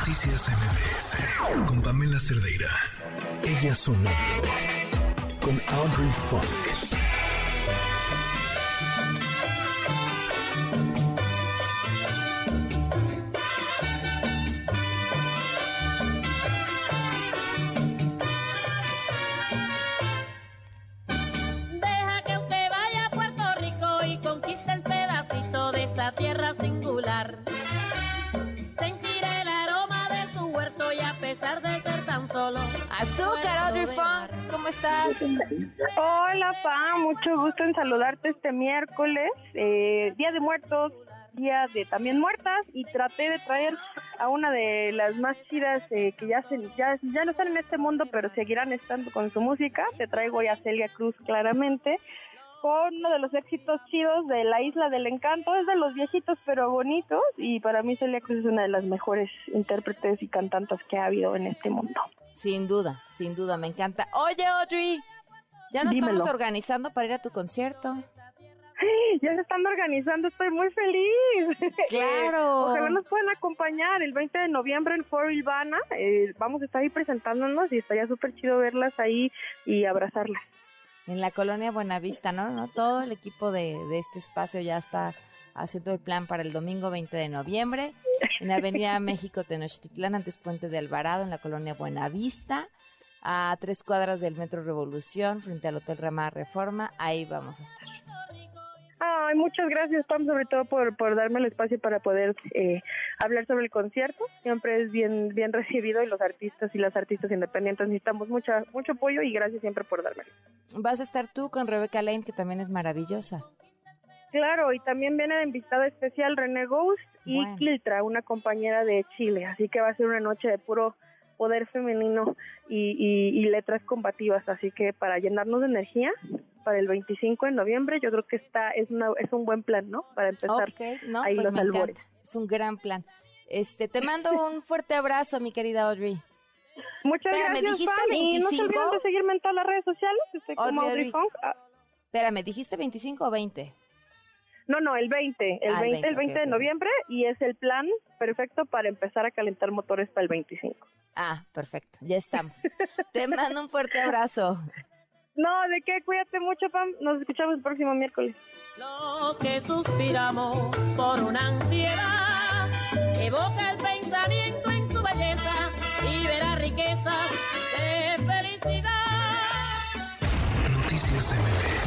Noticias MBS con Pamela Cerdeira. Ella sonando con Audrey Funk. Deja que Azúcar, Audrey Funk, ¿cómo estás? Hola, Pa, mucho gusto en saludarte este miércoles, eh, Día de Muertos, Día de también muertas, y traté de traer a una de las más chidas eh, que ya, se, ya, ya no están en este mundo, pero seguirán estando con su música. Te traigo ya a Celia Cruz claramente, con uno de los éxitos chidos de La Isla del Encanto. Es de los viejitos pero bonitos, y para mí Celia Cruz es una de las mejores intérpretes y cantantes que ha habido en este mundo. Sin duda, sin duda, me encanta. Oye, Audrey, ya nos Dímelo. estamos organizando para ir a tu concierto. Ya se están organizando, estoy muy feliz. Claro. Ojalá nos puedan acompañar el 20 de noviembre en Foro Ilvana. Eh, vamos a estar ahí presentándonos y estaría súper chido verlas ahí y abrazarlas. En la colonia Buenavista, ¿no? ¿no? Todo el equipo de, de este espacio ya está haciendo el plan para el domingo 20 de noviembre en Avenida México Tenochtitlán, antes Puente de Alvarado, en la colonia Buenavista, a tres cuadras del Metro Revolución, frente al Hotel Ramada Reforma. Ahí vamos a estar. Ay, muchas gracias, Pam, sobre todo por, por darme el espacio para poder eh, hablar sobre el concierto. Siempre es bien bien recibido y los artistas y las artistas independientes necesitamos mucha, mucho apoyo y gracias siempre por dármelo. Vas a estar tú con Rebeca Lane, que también es maravillosa. Claro, y también viene de invitada especial René Ghost y Bueno. Kiltra, una compañera de Chile. Así que va a ser una noche de puro poder femenino y, y- y letras combativas. Así que para llenarnos de energía para el 25 de noviembre, yo creo que está es, una, es un buen plan, ¿no? Para empezar. Ok, no, ahí pues los albores. encanta. Es un gran plan. Este, te mando un fuerte abrazo, mi querida Audrey. Muchas Espérame, gracias, ¿dijiste Pam. Y no se 25? olviden de seguirme en todas las redes sociales. Estoy como Audrey, Audrey Audrey. Funk. Ah, Espérame, ¿dijiste 25 o 20? No, no, el 20, el 20, el 20 de noviembre y es el plan perfecto para empezar a calentar motores para el 25. Ah, perfecto, ya estamos. Te mando un fuerte abrazo. No, de qué, cuídate mucho, Pam. Nos escuchamos el próximo miércoles. Los que suspiramos por una ansiedad, evoca el pensamiento en su belleza y verá riqueza de felicidad. Noticias MBS.